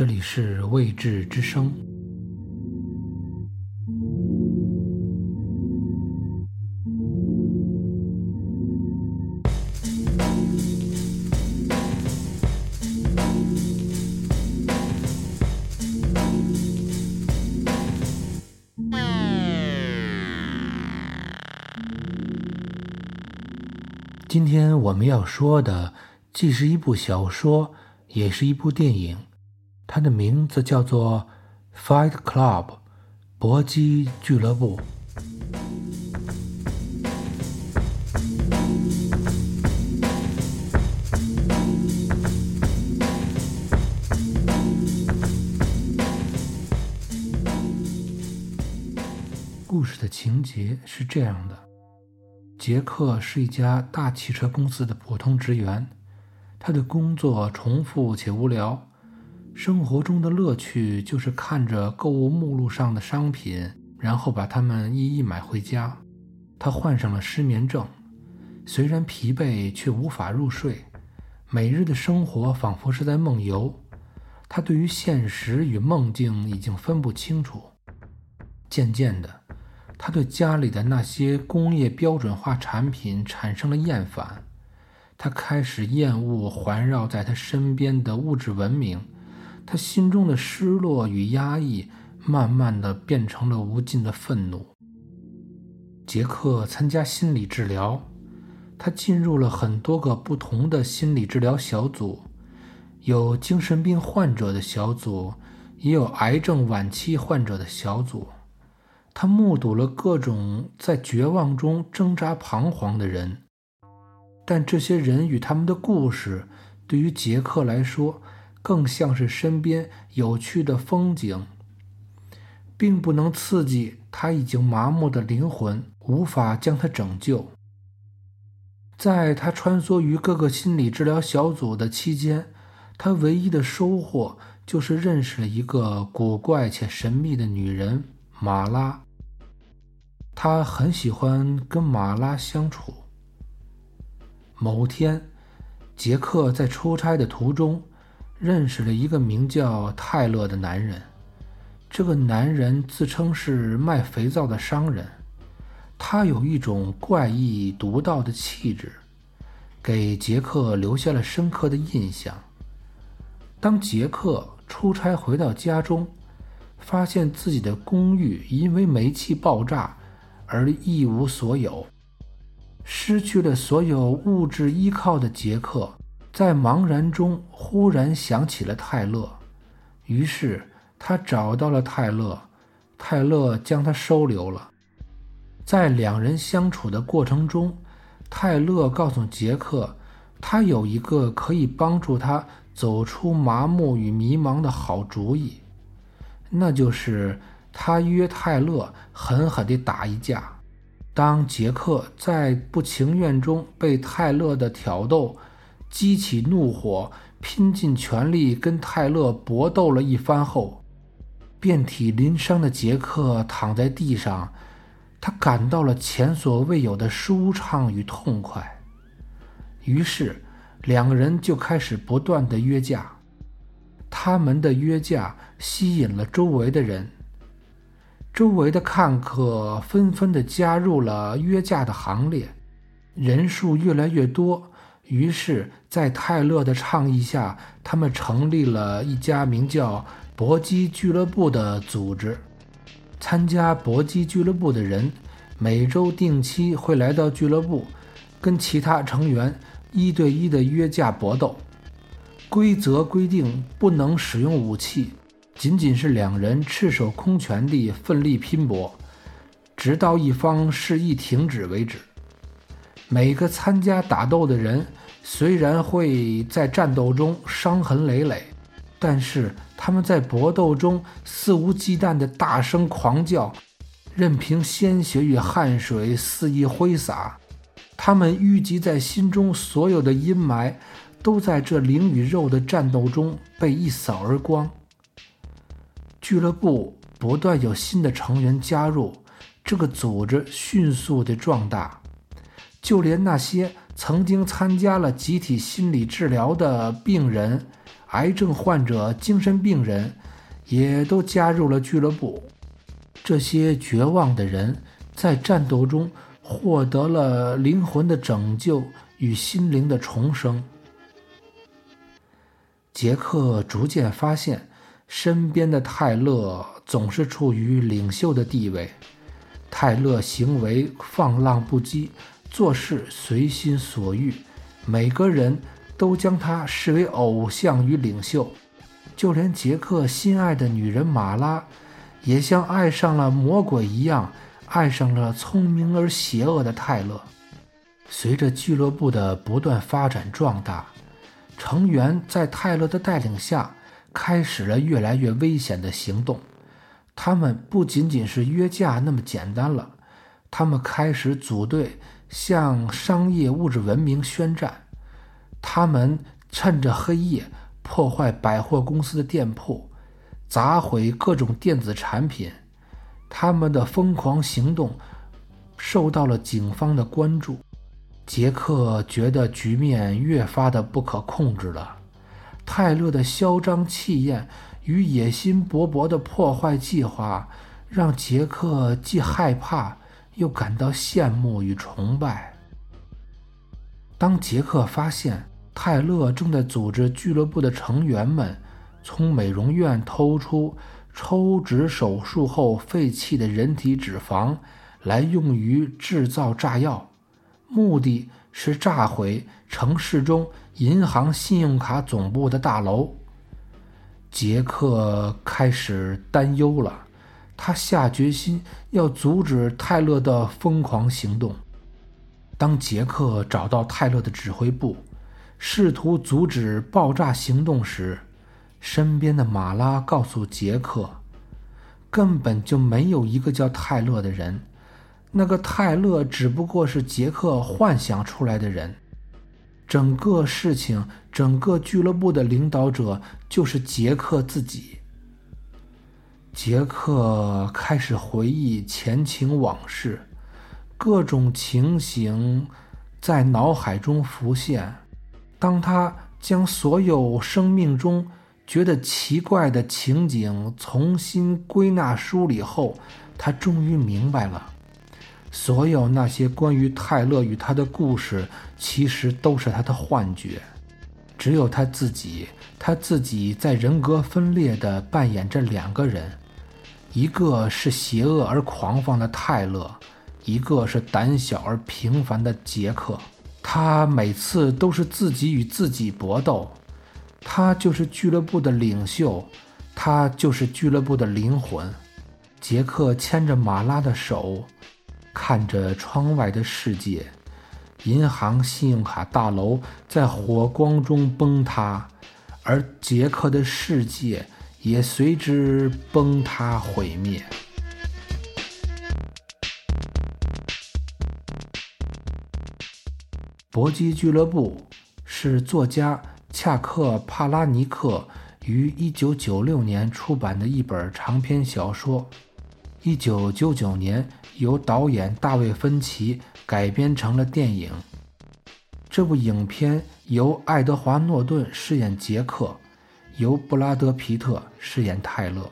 这里是未知之声。今天我们要说的，既是一部小说，也是一部电影。它的名字叫做《Fight Club》，搏击俱乐部。故事的情节是这样的。杰克是一家大汽车公司的普通职员，他的工作重复且无聊，生活中的乐趣就是看着购物目录上的商品，然后把它们一一买回家。他患上了失眠症，虽然疲惫却无法入睡，每日的生活仿佛是在梦游。他对于现实与梦境已经分不清楚。渐渐的。他对家里的那些工业标准化产品产生了厌烦，他开始厌恶环绕在他身边的物质文明，他心中的失落与压抑慢慢的变成了无尽的愤怒。杰克参加心理治疗，他进入了很多个不同的心理治疗小组，有精神病患者的小组，也有癌症晚期患者的小组。他目睹了各种在绝望中挣扎彷徨的人，但这些人与他们的故事，对于杰克来说，更像是身边有趣的风景，并不能刺激他已经麻木的灵魂，无法将他拯救。在他穿梭于各个心理治疗小组的期间，他唯一的收获就是认识了一个古怪且神秘的女人。马拉，他很喜欢跟马拉相处。某天，杰克在出差的途中认识了一个名叫泰勒的男人。这个男人自称是卖肥皂的商人，他有一种怪异独到的气质，给杰克留下了深刻的印象。当杰克出差回到家中，发现自己的公寓因为煤气爆炸而一无所有，失去了所有物质依靠的杰克，在茫然中忽然想起了泰勒，于是他找到了泰勒，泰勒将他收留了。在两人相处的过程中，泰勒告诉杰克，他有一个可以帮助他走出麻木与迷茫的好主意。那就是他约泰勒狠狠地打一架。当杰克在不情愿中被泰勒的挑逗激起怒火，拼尽全力跟泰勒搏斗了一番后，遍体鳞伤的杰克躺在地上，他感到了前所未有的舒畅与痛快。于是，两个人就开始不断的约架。他们的约架吸引了周围的人，周围的看客纷纷的加入了约架的行列，人数越来越多。于是，在泰勒的倡议下，他们成立了一家名叫“搏击俱乐部”的组织。参加搏击俱乐部的人每周定期会来到俱乐部，跟其他成员一对一的约架搏斗。规则规定不能使用武器，仅仅是两人赤手空拳地奋力拼搏，直到一方示意停止为止。每个参加打斗的人虽然会在战斗中伤痕累累，但是他们在搏斗中肆无忌惮地大声狂叫，任凭鲜血与汗水肆意挥洒。他们淤积在心中所有的阴霾。都在这灵与肉的战斗中被一扫而光。俱乐部不断有新的成员加入，这个组织迅速的壮大，就连那些曾经参加了集体心理治疗的病人，癌症患者、精神病人，也都加入了俱乐部。这些绝望的人在战斗中获得了灵魂的拯救与心灵的重生。杰克逐渐发现，身边的泰勒总是处于领袖的地位。泰勒行为放浪不羁，做事随心所欲，每个人都将他视为偶像与领袖。就连杰克心爱的女人马拉，也像爱上了魔鬼一样，爱上了聪明而邪恶的泰勒。随着俱乐部的不断发展壮大，成员在泰勒的带领下，开始了越来越危险的行动。他们不仅仅是约架那么简单了，他们开始组队向商业物质文明宣战。他们趁着黑夜破坏百货公司的店铺，砸毁各种电子产品。他们的疯狂行动受到了警方的关注。杰克觉得局面越发的不可控制了。泰勒的嚣张气焰。与野心勃勃的破坏计划，让杰克既害怕又感到羡慕与崇拜。当杰克发现泰勒正在组织俱乐部的成员们从美容院偷出抽脂手术后废弃的人体脂肪来用于制造炸药，目的是炸毁城市中银行信用卡总部的大楼。杰克开始担忧了，他下决心要阻止泰勒的疯狂行动。当杰克找到泰勒的指挥部，试图阻止爆炸行动时，身边的马拉告诉杰克，根本就没有一个叫泰勒的人，那个泰勒只不过是杰克幻想出来的人。整个事情，整个俱乐部的领导者就是杰克自己。杰克开始回忆前情往事，各种情形在脑海中浮现。当他将所有生命中觉得奇怪的情景重新归纳梳理后，他终于明白了。所有那些关于泰勒与他的故事，其实都是他的幻觉。只有他自己，他自己在人格分裂地扮演着两个人：一个是邪恶而狂放的泰勒，一个是胆小而平凡的杰克。他每次都是自己与自己搏斗。他就是俱乐部的领袖，他就是俱乐部的灵魂。杰克牵着马拉的手。看着窗外的世界，银行信用卡大楼在火光中崩塌，而杰克的世界也随之崩塌毁灭。搏击俱乐部是作家恰克·帕拉尼克于1996年出版的一本长篇小说。一九九九年，由导演大卫·芬奇改编成了电影。这部影片由爱德华·诺顿饰演杰克，由布拉德·皮特饰演泰勒。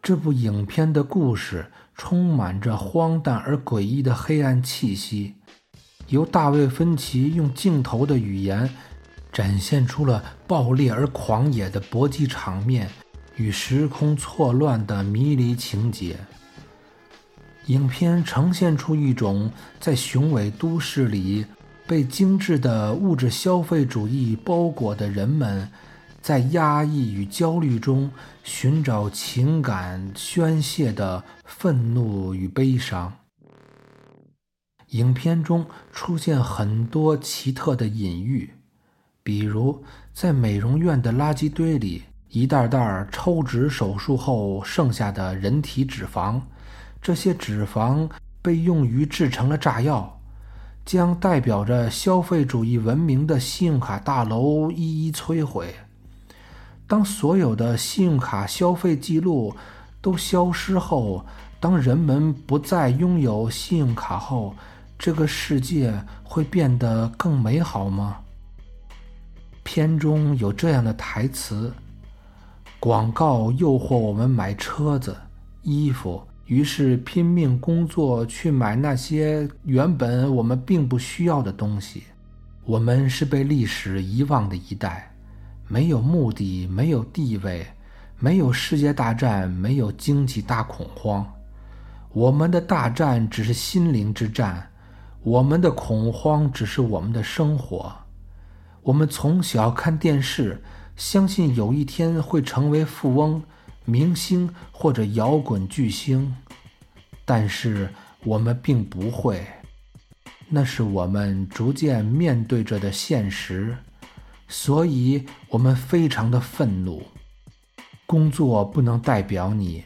这部影片的故事充满着荒诞而诡异的黑暗气息，由大卫·芬奇用镜头的语言展现出了暴烈而狂野的搏击场面。与时空错乱的迷离情节，影片呈现出一种在雄伟都市里被精致的物质消费主义包裹的人们，在压抑与焦虑中寻找情感宣泄的愤怒与悲伤。影片中出现很多奇特的隐喻，比如在美容院的垃圾堆里。一袋袋抽脂手术后剩下的人体脂肪，这些脂肪被用于制成了炸药，将代表着消费主义文明的信用卡大楼一一摧毁。当所有的信用卡消费记录都消失后，当人们不再拥有信用卡后，这个世界会变得更美好吗？片中有这样的台词：广告诱惑我们买车子、衣服，于是拼命工作去买那些原本我们并不需要的东西。我们是被历史遗忘的一代，没有目的，没有地位，没有世界大战，没有经济大恐慌。我们的大战只是心灵之战，我们的恐慌只是我们的生活。我们从小看电视，相信有一天会成为富翁、明星或者摇滚巨星，但是我们并不会。那是我们逐渐面对着的现实，所以我们非常的愤怒。工作不能代表你。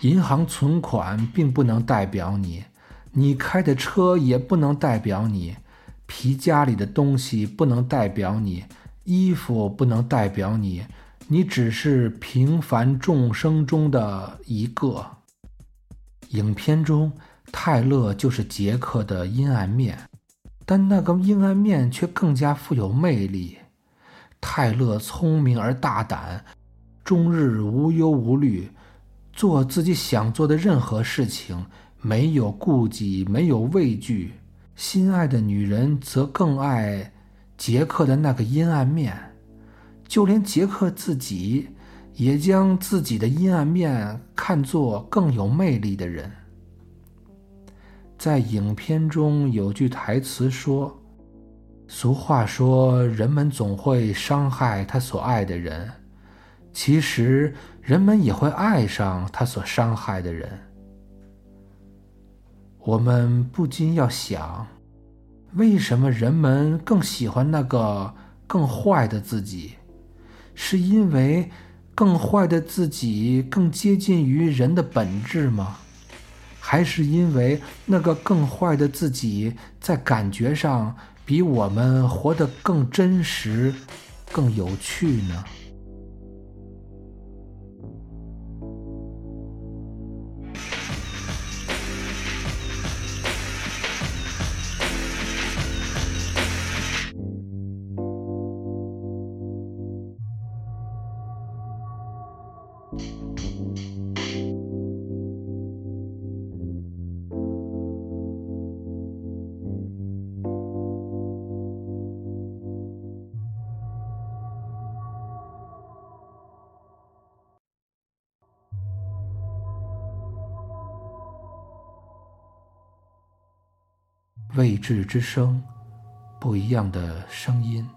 银行存款并不能代表你，你开的车也不能代表你，皮夹里的东西不能代表你，衣服不能代表你，你只是平凡众生中的一个。影片中，泰勒就是杰克的阴暗面，但那个阴暗面却更加富有魅力。泰勒聪明而大胆，终日无忧无虑。做自己想做的任何事情，没有顾忌，没有畏惧。心爱的女人则更爱杰克的那个阴暗面，就连杰克自己也将自己的阴暗面看作更有魅力的人。在影片中有句台词说：“俗话说，人们总会伤害他所爱的人。”其实，人们也会爱上他所伤害的人。我们不禁要想：为什么人们更喜欢那个更坏的自己？是因为更坏的自己更接近于人的本质吗？还是因为那个更坏的自己在感觉上比我们活得更真实、更有趣呢？未知之声，不一样的声音。